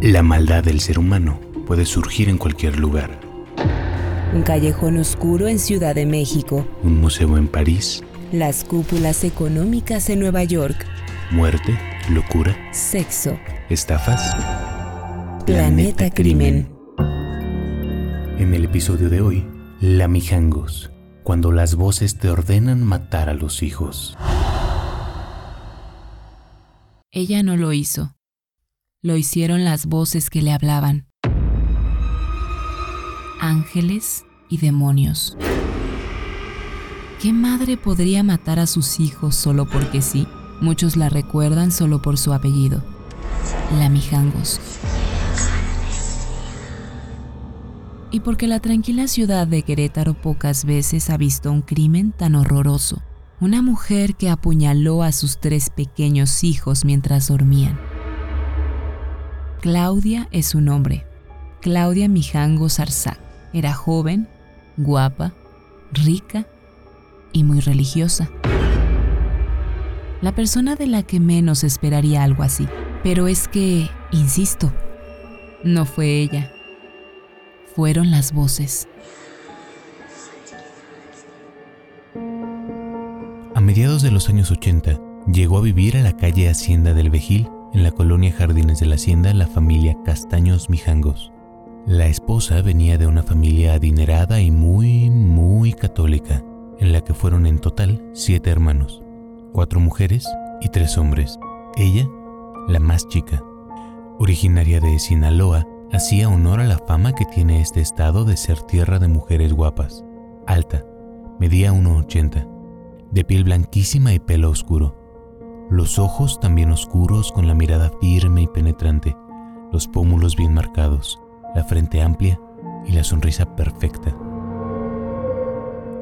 La maldad del ser humano puede surgir en cualquier lugar. Un callejón oscuro en Ciudad de México. Un museo en París. Las cúpulas económicas en Nueva York. Muerte, locura. Sexo. Estafas. Planeta, Crimen. En el episodio de hoy, Lamijangos, cuando las voces te ordenan matar a los hijos. Ella no lo hizo. Lo hicieron las voces que le hablaban. Ángeles y demonios. ¿Qué madre podría matar a sus hijos solo porque sí? Muchos la recuerdan solo por su apellido. Lamijangos. Y porque la tranquila ciudad de Querétaro pocas veces ha visto un crimen tan horroroso. Una mujer que apuñaló a sus tres pequeños hijos mientras dormían. Claudia es su nombre. Claudia Mijango Zarzac. Era joven, guapa, rica y muy religiosa. La persona de la que menos esperaría algo así. Pero es que, insisto, no fue ella. Fueron las voces. A mediados de los años 80, llegó a vivir a la calle Hacienda del Vejil en la colonia Jardines de la Hacienda la familia Castaños Mijangos. La esposa venía de una familia adinerada y muy, muy católica, en la que fueron en total siete hermanos, cuatro mujeres y tres hombres. Ella, la más chica. Originaria de Sinaloa, hacía honor a la fama que tiene este estado de ser tierra de mujeres guapas. Alta, medía 1,80, de piel blanquísima y pelo oscuro los ojos también oscuros con la mirada firme y penetrante, los pómulos bien marcados, la frente amplia y la sonrisa perfecta.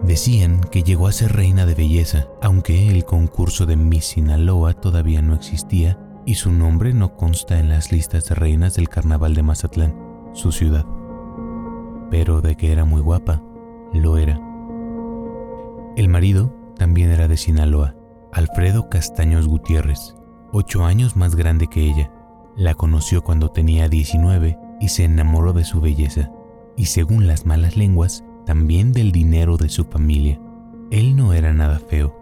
Decían que llegó a ser reina de belleza, aunque el concurso de Miss Sinaloa todavía no existía y su nombre no consta en las listas de reinas del carnaval de Mazatlán, su ciudad. Pero de que era muy guapa, lo era. El marido también era de Sinaloa Alfredo Castaños Gutiérrez, ocho años más grande que ella. La conoció cuando tenía 19 y se enamoró de su belleza, y según las malas lenguas, también del dinero de su familia. Él no era nada feo,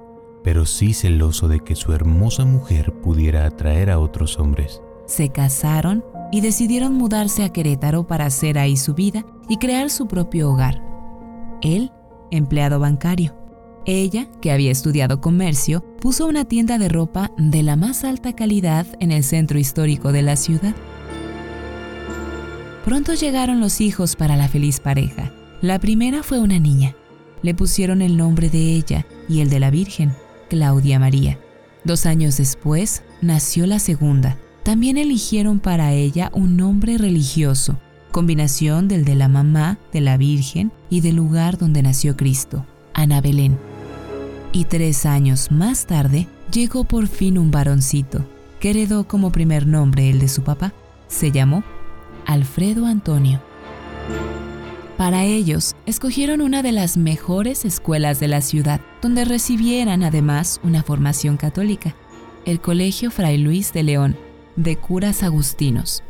pero sí celoso de que su hermosa mujer pudiera atraer a otros hombres. Se casaron y decidieron mudarse a Querétaro para hacer ahí su vida y crear su propio hogar. Él, empleado bancario, ella, que había estudiado comercio, puso una tienda de ropa de la más alta calidad en el centro histórico de la ciudad. Pronto llegaron los hijos para la feliz pareja. La primera fue una niña. Le pusieron el nombre de ella y el de la Virgen, Claudia María. Dos años después nació la segunda. También eligieron para ella un nombre religioso, combinación del de la mamá, de la Virgen y del lugar donde nació Cristo, Ana Belén y tres años más tarde llegó por fin un varoncito, que heredó como primer nombre el de su papá. Se llamó Alfredo Antonio. Para ellos, escogieron una de las mejores escuelas de la ciudad, donde recibieran además una formación católica, el Colegio Fray Luis de León, de curas agustinos.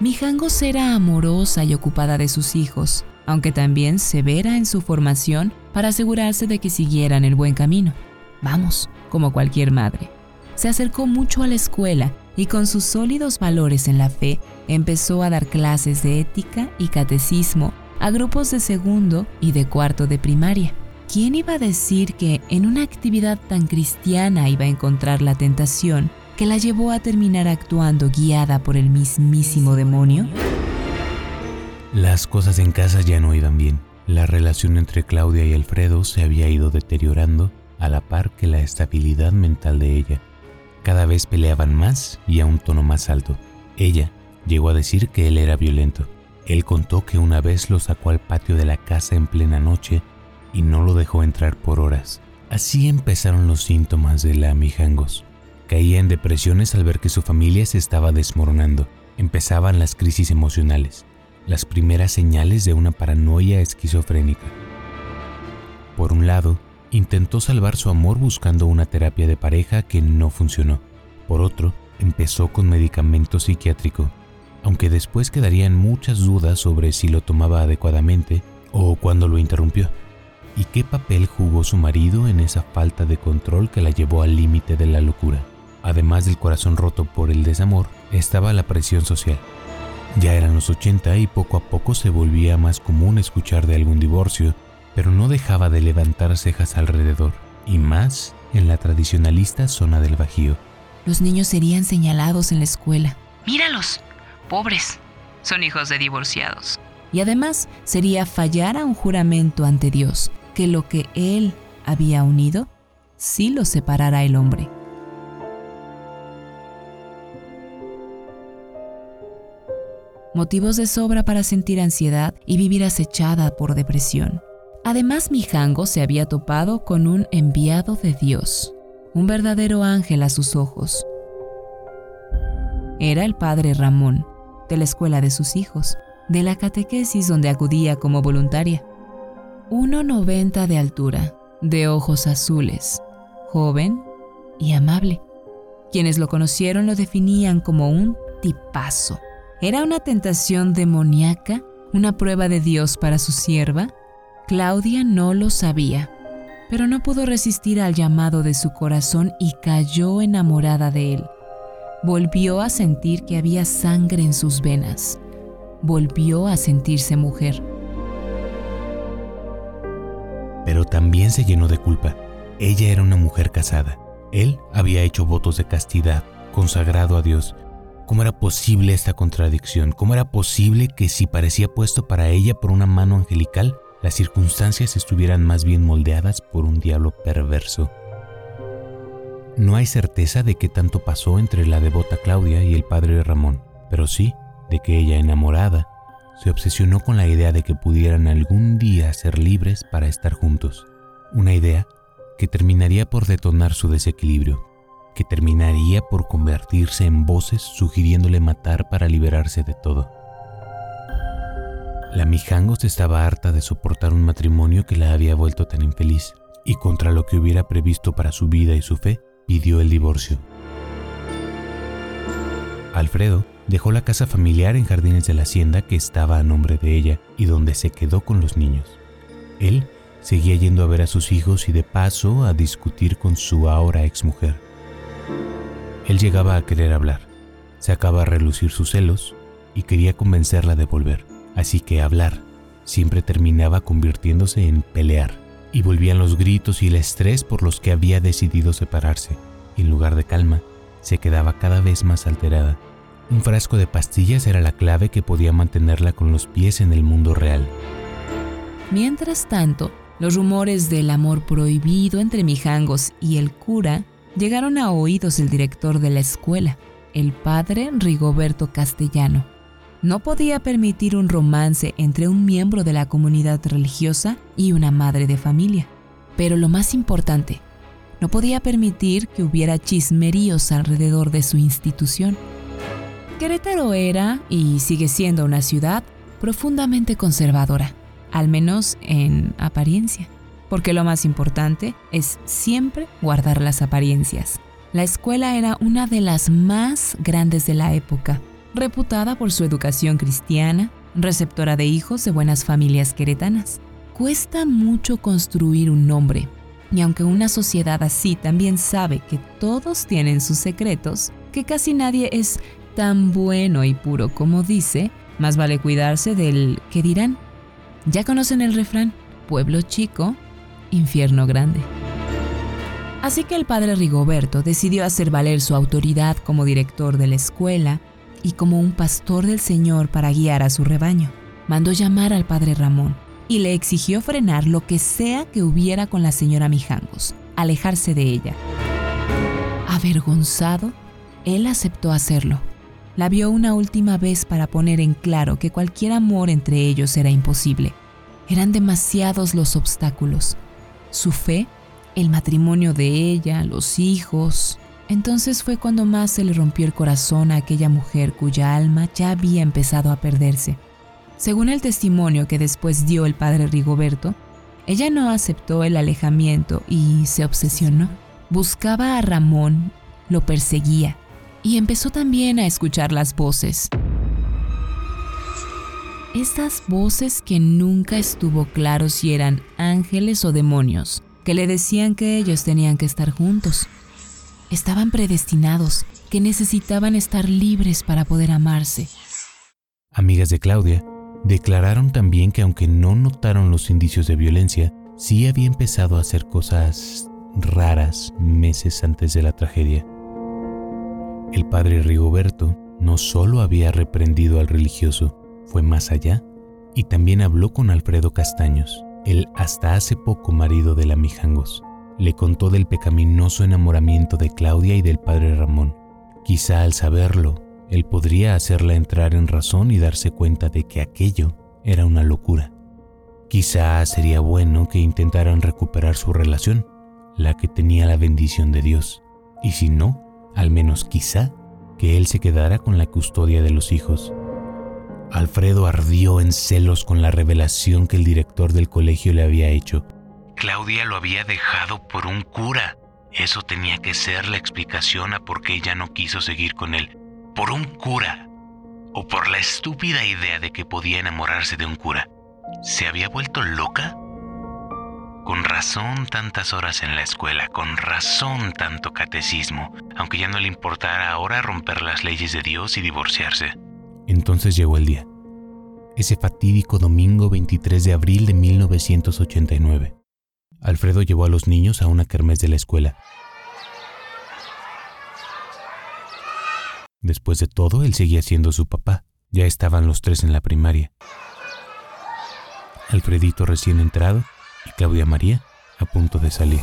Mijangos era amorosa y ocupada de sus hijos, aunque también severa en su formación para asegurarse de que siguieran el buen camino. Vamos, como cualquier madre. Se acercó mucho a la escuela y con sus sólidos valores en la fe empezó a dar clases de ética y catecismo a grupos de segundo y de cuarto de primaria. ¿Quién iba a decir que en una actividad tan cristiana iba a encontrar la tentación que la llevó a terminar actuando guiada por el mismísimo demonio? Las cosas en casa ya no iban bien. La relación entre Claudia y Alfredo se había ido deteriorando a la par que la estabilidad mental de ella. Cada vez peleaban más y a un tono más alto. Ella llegó a decir que él era violento. Él contó que una vez lo sacó al patio de la casa en plena noche y no lo dejó entrar por horas. Así empezaron los síntomas de la Mijangos. Caía en depresiones al ver que su familia se estaba desmoronando. Empezaban las crisis emocionales las primeras señales de una paranoia esquizofrénica. Por un lado, intentó salvar su amor buscando una terapia de pareja que no funcionó. Por otro, empezó con medicamento psiquiátrico, aunque después quedarían muchas dudas sobre si lo tomaba adecuadamente o cuándo lo interrumpió. ¿Y qué papel jugó su marido en esa falta de control que la llevó al límite de la locura? Además del corazón roto por el desamor, estaba la presión social. Ya eran los 80 y poco a poco se volvía más común escuchar de algún divorcio, pero no dejaba de levantar cejas alrededor, y más en la tradicionalista zona del Bajío. Los niños serían señalados en la escuela. Míralos, pobres, son hijos de divorciados. Y además sería fallar a un juramento ante Dios, que lo que Él había unido, sí lo separara el hombre. Motivos de sobra para sentir ansiedad y vivir acechada por depresión. Además, Mijango se había topado con un enviado de Dios, un verdadero ángel a sus ojos. Era el padre Ramón, de la escuela de sus hijos, de la catequesis donde acudía como voluntaria. 1,90 de altura, de ojos azules, joven y amable. Quienes lo conocieron lo definían como un tipazo. ¿Era una tentación demoníaca? ¿Una prueba de Dios para su sierva? Claudia no lo sabía, pero no pudo resistir al llamado de su corazón y cayó enamorada de él. Volvió a sentir que había sangre en sus venas. Volvió a sentirse mujer. Pero también se llenó de culpa. Ella era una mujer casada. Él había hecho votos de castidad, consagrado a Dios, ¿Cómo era posible esta contradicción? ¿Cómo era posible que si parecía puesto para ella por una mano angelical, las circunstancias estuvieran más bien moldeadas por un diablo perverso? No hay certeza de qué tanto pasó entre la devota Claudia y el padre Ramón, pero sí de que ella enamorada se obsesionó con la idea de que pudieran algún día ser libres para estar juntos, una idea que terminaría por detonar su desequilibrio que terminaría por convertirse en voces sugiriéndole matar para liberarse de todo. La Mijangos estaba harta de soportar un matrimonio que la había vuelto tan infeliz, y contra lo que hubiera previsto para su vida y su fe, pidió el divorcio. Alfredo dejó la casa familiar en Jardines de la Hacienda que estaba a nombre de ella y donde se quedó con los niños. Él seguía yendo a ver a sus hijos y de paso a discutir con su ahora exmujer. Él llegaba a querer hablar, sacaba a relucir sus celos y quería convencerla de volver. Así que hablar siempre terminaba convirtiéndose en pelear. Y volvían los gritos y el estrés por los que había decidido separarse. Y en lugar de calma, se quedaba cada vez más alterada. Un frasco de pastillas era la clave que podía mantenerla con los pies en el mundo real. Mientras tanto, los rumores del amor prohibido entre Mijangos y el cura llegaron a oídos del director de la escuela, el padre Rigoberto Castellano. No podía permitir un romance entre un miembro de la comunidad religiosa y una madre de familia. Pero lo más importante, no podía permitir que hubiera chismeríos alrededor de su institución. Querétaro era y sigue siendo una ciudad profundamente conservadora, al menos en apariencia porque lo más importante es siempre guardar las apariencias. La escuela era una de las más grandes de la época, reputada por su educación cristiana, receptora de hijos de buenas familias queretanas. Cuesta mucho construir un nombre, y aunque una sociedad así también sabe que todos tienen sus secretos, que casi nadie es tan bueno y puro como dice, más vale cuidarse del que dirán. Ya conocen el refrán, pueblo chico, infierno grande. Así que el padre Rigoberto decidió hacer valer su autoridad como director de la escuela y como un pastor del Señor para guiar a su rebaño. Mandó llamar al padre Ramón y le exigió frenar lo que sea que hubiera con la señora Mijangos, alejarse de ella. Avergonzado, él aceptó hacerlo. La vio una última vez para poner en claro que cualquier amor entre ellos era imposible. Eran demasiados los obstáculos su fe, el matrimonio de ella, los hijos. Entonces fue cuando más se le rompió el corazón a aquella mujer cuya alma ya había empezado a perderse. Según el testimonio que después dio el padre Rigoberto, ella no aceptó el alejamiento y se obsesionó. Buscaba a Ramón, lo perseguía y empezó también a escuchar las voces. Estas voces que nunca estuvo claro si eran ángeles o demonios, que le decían que ellos tenían que estar juntos. Estaban predestinados, que necesitaban estar libres para poder amarse. Amigas de Claudia declararon también que aunque no notaron los indicios de violencia, sí había empezado a hacer cosas raras meses antes de la tragedia. El padre Rigoberto no solo había reprendido al religioso, fue más allá y también habló con Alfredo Castaños, el hasta hace poco marido de la Mijangos. Le contó del pecaminoso enamoramiento de Claudia y del padre Ramón. Quizá al saberlo, él podría hacerla entrar en razón y darse cuenta de que aquello era una locura. Quizá sería bueno que intentaran recuperar su relación, la que tenía la bendición de Dios, y si no, al menos quizá que él se quedara con la custodia de los hijos. Alfredo ardió en celos con la revelación que el director del colegio le había hecho. Claudia lo había dejado por un cura. Eso tenía que ser la explicación a por qué ella no quiso seguir con él. Por un cura. O por la estúpida idea de que podía enamorarse de un cura. ¿Se había vuelto loca? Con razón tantas horas en la escuela, con razón tanto catecismo, aunque ya no le importara ahora romper las leyes de Dios y divorciarse. Entonces llegó el día, ese fatídico domingo 23 de abril de 1989. Alfredo llevó a los niños a una kermés de la escuela. Después de todo, él seguía siendo su papá. Ya estaban los tres en la primaria. Alfredito recién entrado y Claudia María a punto de salir.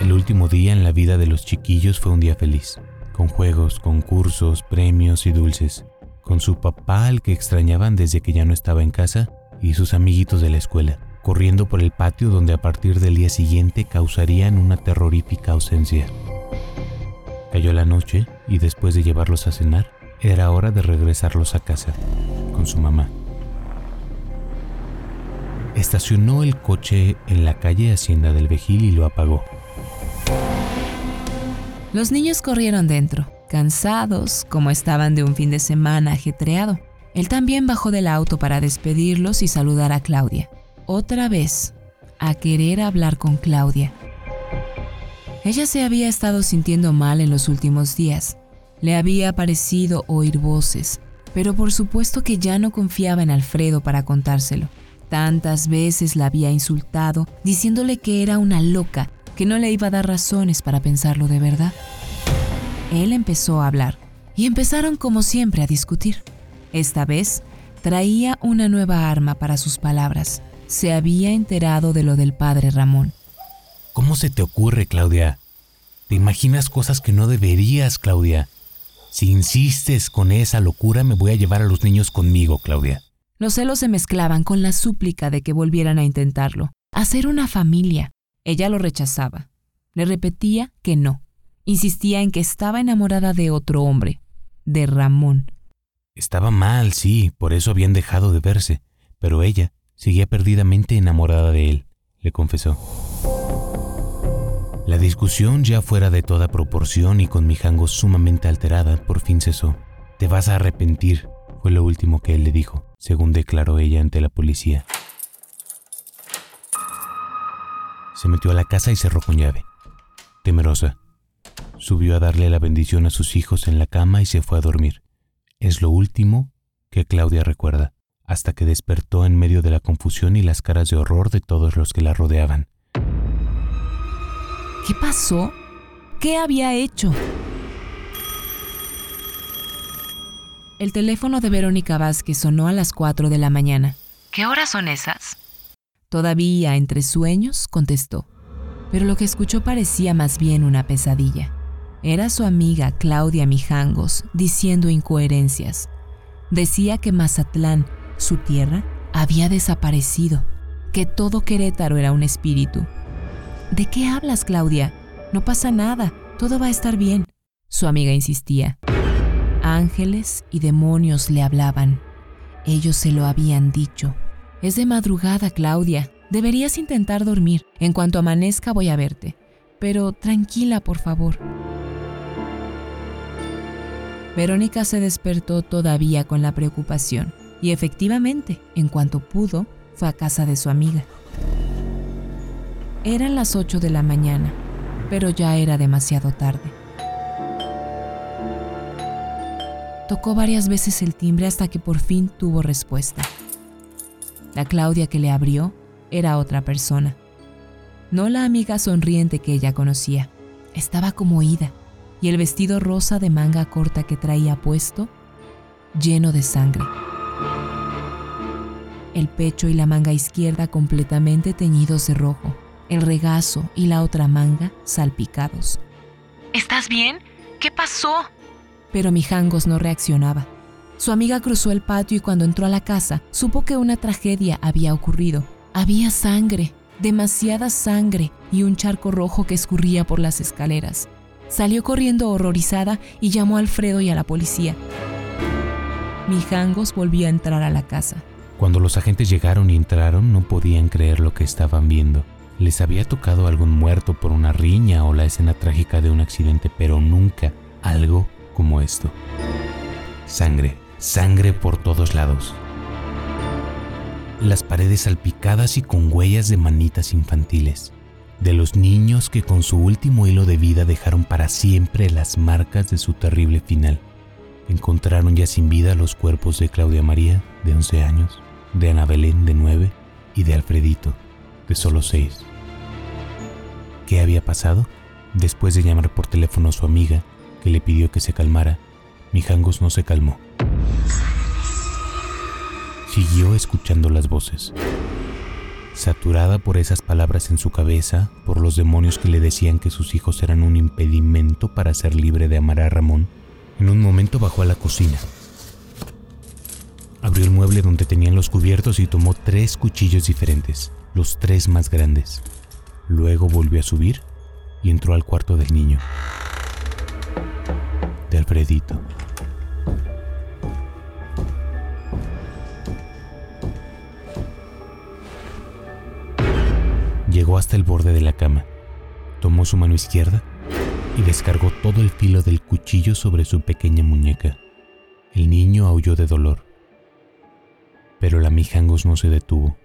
El último día en la vida de los chiquillos fue un día feliz, con juegos, concursos, premios y dulces, con su papá al que extrañaban desde que ya no estaba en casa y sus amiguitos de la escuela, corriendo por el patio donde a partir del día siguiente causarían una terrorífica ausencia. Cayó la noche y después de llevarlos a cenar, era hora de regresarlos a casa, con su mamá. Estacionó el coche en la calle Hacienda del Vejil y lo apagó. Los niños corrieron dentro, cansados como estaban de un fin de semana ajetreado. Él también bajó del auto para despedirlos y saludar a Claudia. Otra vez, a querer hablar con Claudia. Ella se había estado sintiendo mal en los últimos días. Le había parecido oír voces, pero por supuesto que ya no confiaba en Alfredo para contárselo. Tantas veces la había insultado, diciéndole que era una loca, que no le iba a dar razones para pensarlo de verdad. Él empezó a hablar y empezaron como siempre a discutir. Esta vez traía una nueva arma para sus palabras. Se había enterado de lo del padre Ramón. ¿Cómo se te ocurre, Claudia? Te imaginas cosas que no deberías, Claudia. Si insistes con esa locura, me voy a llevar a los niños conmigo, Claudia. Los celos se mezclaban con la súplica de que volvieran a intentarlo, hacer una familia. Ella lo rechazaba. Le repetía que no. Insistía en que estaba enamorada de otro hombre, de Ramón. Estaba mal, sí, por eso habían dejado de verse, pero ella seguía perdidamente enamorada de él, le confesó. La discusión, ya fuera de toda proporción y con mi jango sumamente alterada, por fin cesó. Te vas a arrepentir, fue lo último que él le dijo, según declaró ella ante la policía. Se metió a la casa y cerró con llave. Temerosa, subió a darle la bendición a sus hijos en la cama y se fue a dormir. Es lo último que Claudia recuerda, hasta que despertó en medio de la confusión y las caras de horror de todos los que la rodeaban. ¿Qué pasó? ¿Qué había hecho? El teléfono de Verónica Vázquez sonó a las 4 de la mañana. ¿Qué horas son esas? Todavía entre sueños contestó, pero lo que escuchó parecía más bien una pesadilla. Era su amiga Claudia Mijangos diciendo incoherencias. Decía que Mazatlán, su tierra, había desaparecido, que todo Querétaro era un espíritu. ¿De qué hablas, Claudia? No pasa nada, todo va a estar bien. Su amiga insistía. Ángeles y demonios le hablaban. Ellos se lo habían dicho. Es de madrugada, Claudia. Deberías intentar dormir. En cuanto amanezca voy a verte. Pero tranquila, por favor. Verónica se despertó todavía con la preocupación. y efectivamente, en cuanto pudo, fue a casa de su amiga. Eran las 8 de la mañana, pero ya era demasiado tarde. Tocó varias veces el timbre hasta que por fin tuvo respuesta. La Claudia que le abrió era otra persona. No la amiga sonriente que ella conocía. Estaba como ida, y el vestido rosa de manga corta que traía puesto, lleno de sangre el pecho y la manga izquierda completamente teñidos de rojo, el regazo y la otra manga salpicados. ¿Estás bien? ¿Qué pasó? Pero Mijangos no reaccionaba. Su amiga cruzó el patio y cuando entró a la casa supo que una tragedia había ocurrido. Había sangre, demasiada sangre y un charco rojo que escurría por las escaleras. Salió corriendo horrorizada y llamó a Alfredo y a la policía. Mijangos volvió a entrar a la casa. Cuando los agentes llegaron y entraron no podían creer lo que estaban viendo. Les había tocado algún muerto por una riña o la escena trágica de un accidente, pero nunca algo como esto. Sangre, sangre por todos lados. Las paredes salpicadas y con huellas de manitas infantiles. De los niños que con su último hilo de vida dejaron para siempre las marcas de su terrible final. Encontraron ya sin vida los cuerpos de Claudia María, de 11 años, de Ana Belén de nueve y de Alfredito de solo seis. ¿Qué había pasado? Después de llamar por teléfono a su amiga, que le pidió que se calmara, Mijangos no se calmó. Siguió escuchando las voces. Saturada por esas palabras en su cabeza, por los demonios que le decían que sus hijos eran un impedimento para ser libre de amar a Ramón, en un momento bajó a la cocina Abrió el mueble donde tenían los cubiertos y tomó tres cuchillos diferentes, los tres más grandes. Luego volvió a subir y entró al cuarto del niño, de Alfredito. Hasta el borde de la cama, tomó su mano izquierda y descargó todo el filo del cuchillo sobre su pequeña muñeca. El niño aulló de dolor pero la Mijangos no se detuvo.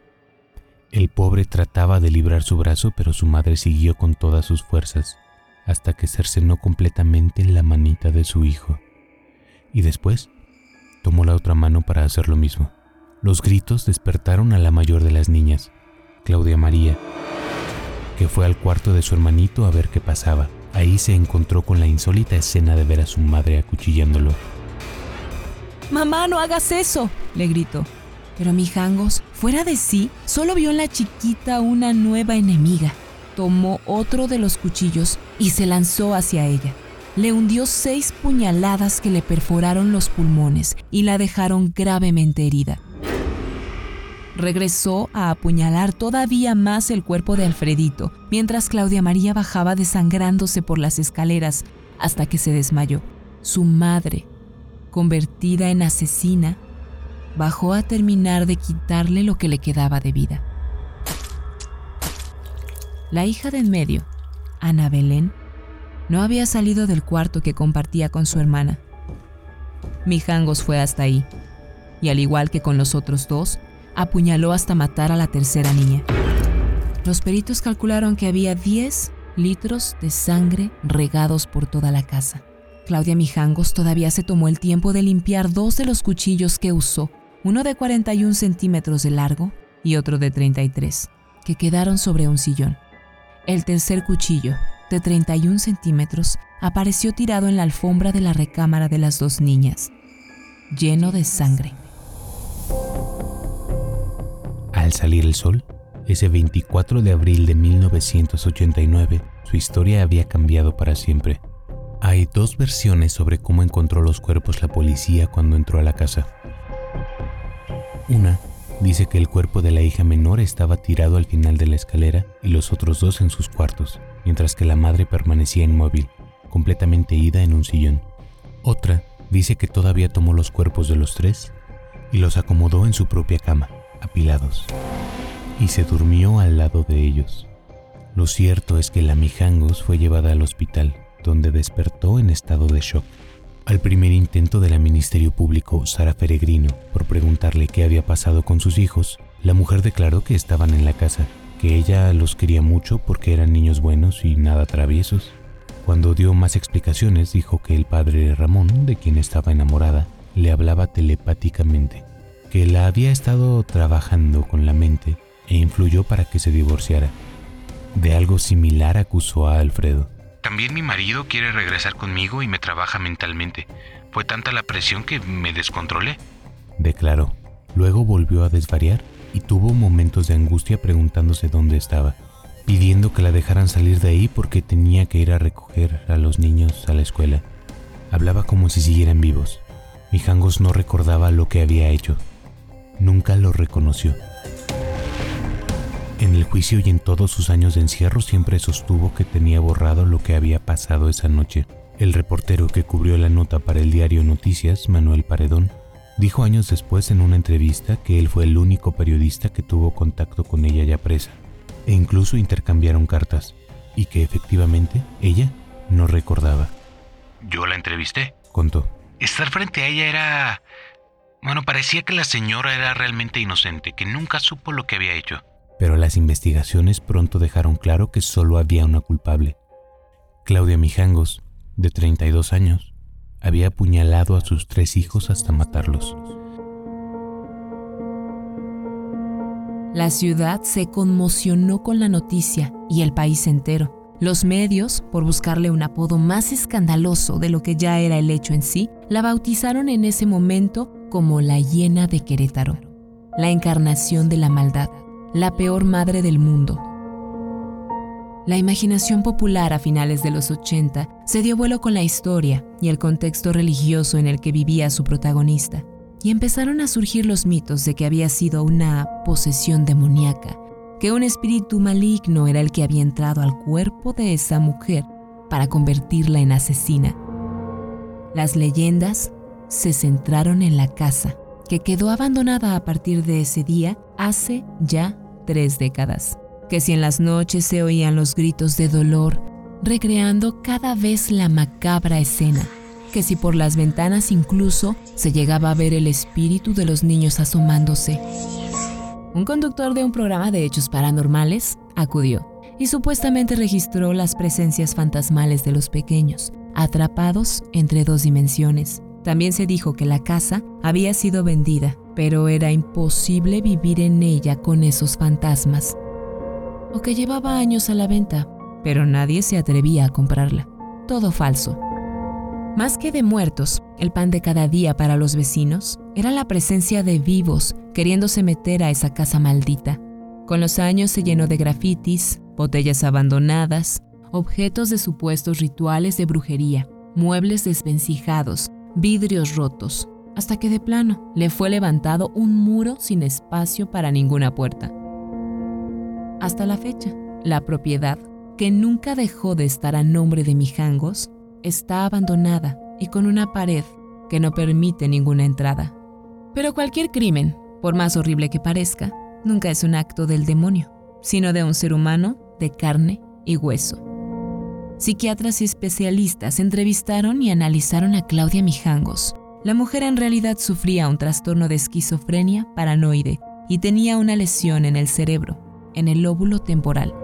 El pobre trataba de librar su brazo, pero su madre siguió con todas sus fuerzas, hasta que cercenó completamente la manita de su hijo. Y después tomó la otra mano para hacer lo mismo. Los gritos despertaron a la mayor de las niñas, Claudia María, que fue al cuarto de su hermanito a ver qué pasaba. Ahí se encontró con la insólita escena de ver a su madre acuchillándolo. Mamá, no hagas eso, le gritó. Pero Mijangos, fuera de sí, solo vio en la chiquita una nueva enemiga. Tomó otro de los cuchillos y se lanzó hacia ella. Le hundió seis puñaladas que le perforaron los pulmones y la dejaron gravemente herida. Regresó a apuñalar todavía más el cuerpo de Alfredito, mientras Claudia María bajaba desangrándose por las escaleras hasta que se desmayó. Su madre, convertida en asesina, bajó a terminar de quitarle lo que le quedaba de vida. La hija de en medio, Ana Belén, no había salido del cuarto que compartía con su hermana. Mijangos fue hasta ahí, y al igual que con los otros dos, apuñaló hasta matar a la tercera niña. Los peritos calcularon que había 10 litros de sangre regados por toda la casa. Claudia Mijangos todavía se tomó el tiempo de limpiar dos de los cuchillos que usó uno de 41 centímetros de largo y otro de 33, que quedaron sobre un sillón. El tercer cuchillo, de 31 centímetros, apareció tirado en la alfombra de la recámara de las dos niñas, lleno de sangre. Al salir el sol, ese 24 de abril de 1989, su historia había cambiado para siempre. Hay dos versiones sobre cómo encontró los cuerpos la policía cuando entró a la casa. Una dice que el cuerpo de la hija menor estaba tirado al final de la escalera y los otros dos en sus cuartos, mientras que la madre permanecía inmóvil, completamente ida en un sillón. Otra dice que todavía tomó los cuerpos de los tres y los acomodó en su propia cama, apilados, y se durmió al lado de ellos. Lo cierto es que la Mijangos fue llevada al hospital, donde despertó en estado de shock. Al primer intento de la Ministerio Público, Sara Peregrino, por preguntarle qué había pasado con sus hijos, la mujer declaró que estaban en la casa, que ella los quería mucho porque eran niños buenos y nada traviesos. Cuando dio más explicaciones, dijo que el padre Ramón, de quien estaba enamorada, le hablaba telepáticamente, que la había estado trabajando con la mente e influyó para que se divorciara. De algo similar acusó a Alfredo. También mi marido quiere regresar conmigo y me trabaja mentalmente. Fue tanta la presión que me descontrolé. Declaró. Luego volvió a desvariar y tuvo momentos de angustia preguntándose dónde estaba, pidiendo que la dejaran salir de ahí porque tenía que ir a recoger a los niños a la escuela. Hablaba como si siguieran vivos. Mijangos no recordaba lo que había hecho. Nunca lo reconoció. En el juicio y en todos sus años de encierro siempre sostuvo que tenía borrado lo que había pasado esa noche. El reportero que cubrió la nota para el diario Noticias, Manuel Paredón, dijo años después en una entrevista que él fue el único periodista que tuvo contacto con ella ya presa, e incluso intercambiaron cartas, y que efectivamente ella no recordaba. Yo la entrevisté, contó. Estar frente a ella era... Bueno, parecía que la señora era realmente inocente, que nunca supo lo que había hecho pero las investigaciones pronto dejaron claro que solo había una culpable. Claudia Mijangos, de 32 años, había apuñalado a sus tres hijos hasta matarlos. La ciudad se conmocionó con la noticia y el país entero. Los medios, por buscarle un apodo más escandaloso de lo que ya era el hecho en sí, la bautizaron en ese momento como la hiena de Querétaro, la encarnación de la maldad la peor madre del mundo. La imaginación popular a finales de los 80 se dio vuelo con la historia y el contexto religioso en el que vivía su protagonista, y empezaron a surgir los mitos de que había sido una posesión demoníaca, que un espíritu maligno era el que había entrado al cuerpo de esa mujer para convertirla en asesina. Las leyendas se centraron en la casa, que quedó abandonada a partir de ese día hace ya tres décadas, que si en las noches se oían los gritos de dolor, recreando cada vez la macabra escena, que si por las ventanas incluso se llegaba a ver el espíritu de los niños asomándose. Un conductor de un programa de hechos paranormales acudió y supuestamente registró las presencias fantasmales de los pequeños, atrapados entre dos dimensiones. También se dijo que la casa había sido vendida pero era imposible vivir en ella con esos fantasmas. O que llevaba años a la venta, pero nadie se atrevía a comprarla. Todo falso. Más que de muertos, el pan de cada día para los vecinos era la presencia de vivos queriéndose meter a esa casa maldita. Con los años se llenó de grafitis, botellas abandonadas, objetos de supuestos rituales de brujería, muebles desvencijados, vidrios rotos, hasta que de plano le fue levantado un muro sin espacio para ninguna puerta. Hasta la fecha, la propiedad, que nunca dejó de estar a nombre de Mijangos, está abandonada y con una pared que no permite ninguna entrada. Pero cualquier crimen, por más horrible que parezca, nunca es un acto del demonio, sino de un ser humano de carne y hueso. Psiquiatras y especialistas entrevistaron y analizaron a Claudia Mijangos, la mujer en realidad sufría un trastorno de esquizofrenia paranoide y tenía una lesión en el cerebro, en el lóbulo temporal.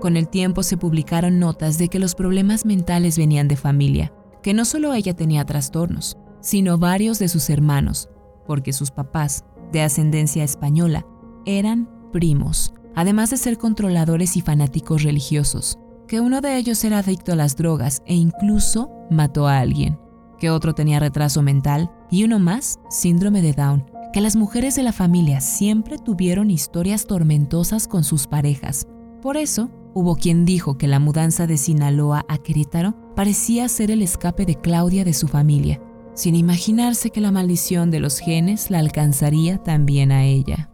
Con el tiempo se publicaron notas de que los problemas mentales venían de familia, que no solo ella tenía trastornos, sino varios de sus hermanos, porque sus papás, de ascendencia española, eran primos, además de ser controladores y fanáticos religiosos, que uno de ellos era adicto a las drogas e incluso mató a alguien que otro tenía retraso mental y uno más, síndrome de Down, que las mujeres de la familia siempre tuvieron historias tormentosas con sus parejas. Por eso, hubo quien dijo que la mudanza de Sinaloa a Querétaro parecía ser el escape de Claudia de su familia, sin imaginarse que la maldición de los genes la alcanzaría también a ella.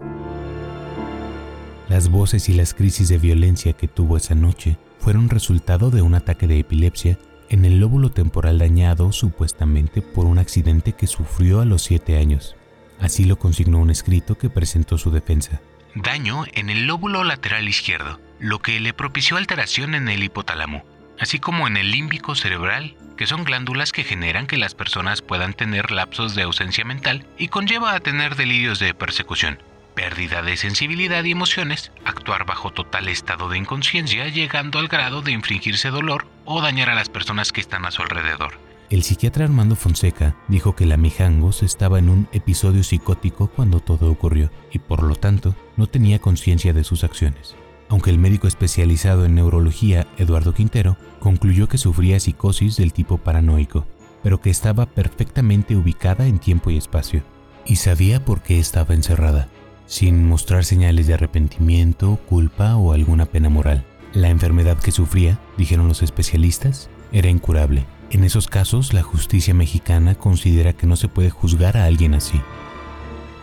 Las voces y las crisis de violencia que tuvo esa noche fueron resultado de un ataque de epilepsia en el lóbulo temporal dañado supuestamente por un accidente que sufrió a los siete años. Así lo consignó un escrito que presentó su defensa. Daño en el lóbulo lateral izquierdo, lo que le propició alteración en el hipotálamo. así como en el límbico cerebral, que son glándulas que generan que las personas puedan tener lapsos de ausencia mental y conlleva a tener delirios de persecución, pérdida de sensibilidad y emociones, actuar bajo total estado de inconsciencia llegando al grado de infringirse dolor o dañar a las personas que están a su alrededor. El psiquiatra Armando Fonseca dijo que la Mijangos estaba en un episodio psicótico cuando todo ocurrió y por lo tanto no tenía conciencia de sus acciones. Aunque el médico especializado en neurología, Eduardo Quintero, concluyó que sufría psicosis del tipo paranoico, pero que estaba perfectamente ubicada en tiempo y espacio, y sabía por qué estaba encerrada, sin mostrar señales de arrepentimiento, culpa o alguna pena moral. La enfermedad que sufría, dijeron los especialistas, era incurable en esos casos, la justicia mexicana considera que no se puede juzgar a alguien así.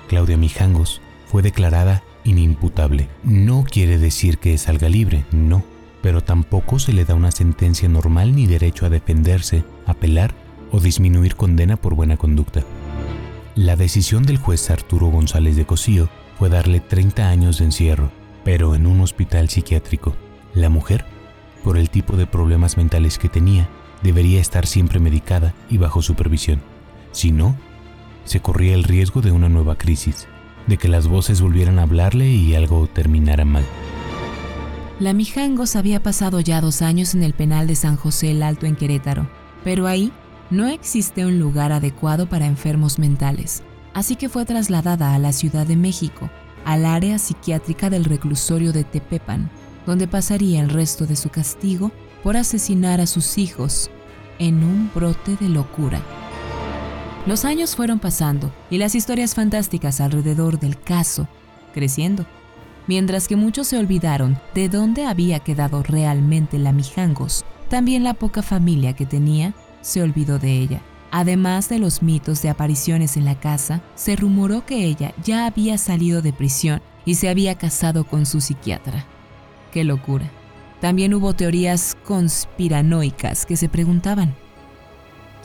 Claudia Mijangos fue declarada inimputable. No quiere decir que salga libre, no, pero tampoco se le da una sentencia normal ni derecho a defenderse, apelar o disminuir condena por buena conducta. La decisión del juez Arturo González de Cosío fue darle 30 años de encierro, pero en un hospital psiquiátrico. La mujer, por el tipo de problemas mentales que tenía, debería estar siempre medicada y bajo supervisión. Si no, se corría el riesgo de una nueva crisis, de que las voces volvieran a hablarle y algo terminara mal. La Mijangos había pasado ya dos años en el penal de San José el Alto en Querétaro, pero ahí no existe un lugar adecuado para enfermos mentales, así que fue trasladada a la Ciudad de México, al área psiquiátrica del reclusorio de Tepepan, donde pasaría el resto de su castigo por asesinar a sus hijos en un brote de locura. Los años fueron pasando y las historias fantásticas alrededor del caso creciendo, mientras que muchos se olvidaron de dónde había quedado realmente la Mijangos. También la poca familia que tenía se olvidó de ella. Además de los mitos de apariciones en la casa, se rumoró que ella ya había salido de prisión y se había casado con su psiquiatra. ¡Qué locura! También hubo teorías conspiranoicas que se preguntaban,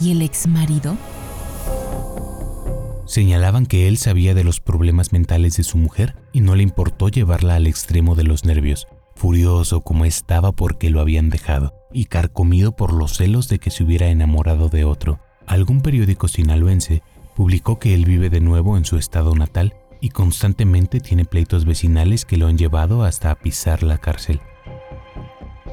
¿y el ex marido? Señalaban que él sabía de los problemas mentales de su mujer y no le importó llevarla al extremo de los nervios, furioso como estaba porque lo habían dejado y carcomido por los celos de que se hubiera enamorado de otro. Algún periódico sinaloense publicó que él vive de nuevo en su estado natal y constantemente tiene pleitos vecinales que lo han llevado hasta a pisar la cárcel.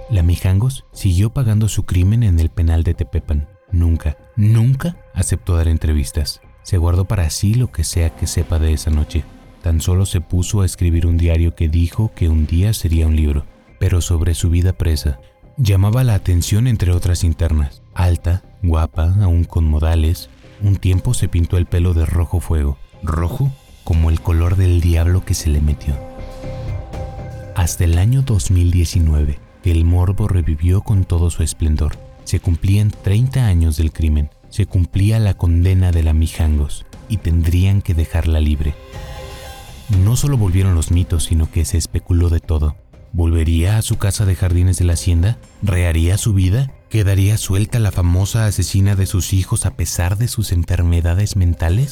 La Mijangos siguió pagando su crimen en el penal de Tepepan. Nunca, nunca aceptó dar entrevistas. Se guardó para sí lo que sea que sepa de esa noche. Tan solo se puso a escribir un diario que dijo que un día sería un libro, pero sobre su vida presa. Llamaba la atención entre otras internas. Alta, guapa, aún con modales. Un tiempo se pintó el pelo de rojo fuego. Rojo como el color del diablo que se le metió. Hasta el año 2019, el morbo revivió con todo su esplendor. Se cumplían 30 años del crimen, se cumplía la condena de la Mijangos y tendrían que dejarla libre. No solo volvieron los mitos, sino que se especuló de todo. ¿Volvería a su casa de jardines de la hacienda? ¿Reharía su vida? ¿Quedaría suelta la famosa asesina de sus hijos a pesar de sus enfermedades mentales?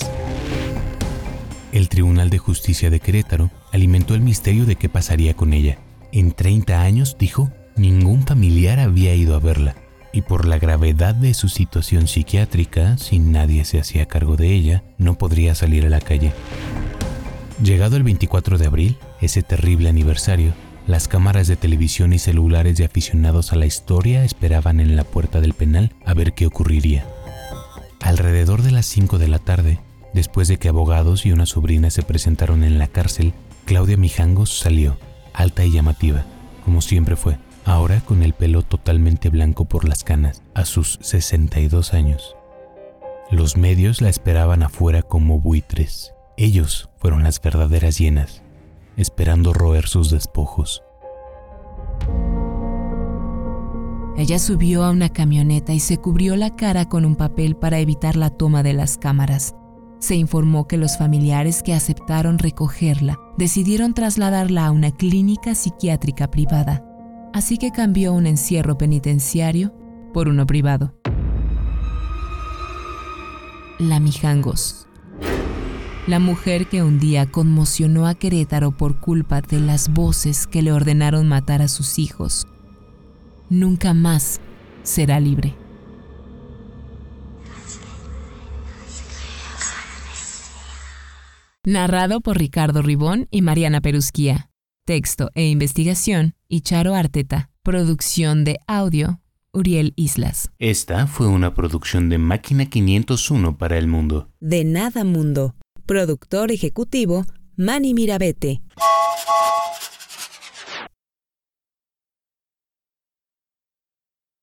El Tribunal de Justicia de Querétaro alimentó el misterio de qué pasaría con ella. En 30 años, dijo, Ningún familiar había ido a verla, y por la gravedad de su situación psiquiátrica, si nadie se hacía cargo de ella, no podría salir a la calle. Llegado el 24 de abril, ese terrible aniversario, las cámaras de televisión y celulares de aficionados a la historia esperaban en la puerta del penal a ver qué ocurriría. Alrededor de las 5 de la tarde, después de que abogados y una sobrina se presentaron en la cárcel, Claudia Mijangos salió, alta y llamativa, como siempre fue ahora con el pelo totalmente blanco por las canas, a sus 62 años. Los medios la esperaban afuera como buitres. Ellos fueron las verdaderas hienas, esperando roer sus despojos. Ella subió a una camioneta y se cubrió la cara con un papel para evitar la toma de las cámaras. Se informó que los familiares que aceptaron recogerla decidieron trasladarla a una clínica psiquiátrica privada así que cambió un encierro penitenciario por uno privado. La Mijangos. La mujer que un día conmocionó a Querétaro por culpa de las voces que le ordenaron matar a sus hijos. Nunca más será libre. Narrado por Ricardo Ribón y Mariana Perusquía. Texto e investigación, Icharo Arteta. Producción de audio, Uriel Islas. Esta fue una producción de Máquina 501 para el mundo. De Nada Mundo. Productor ejecutivo, Manny Mirabete.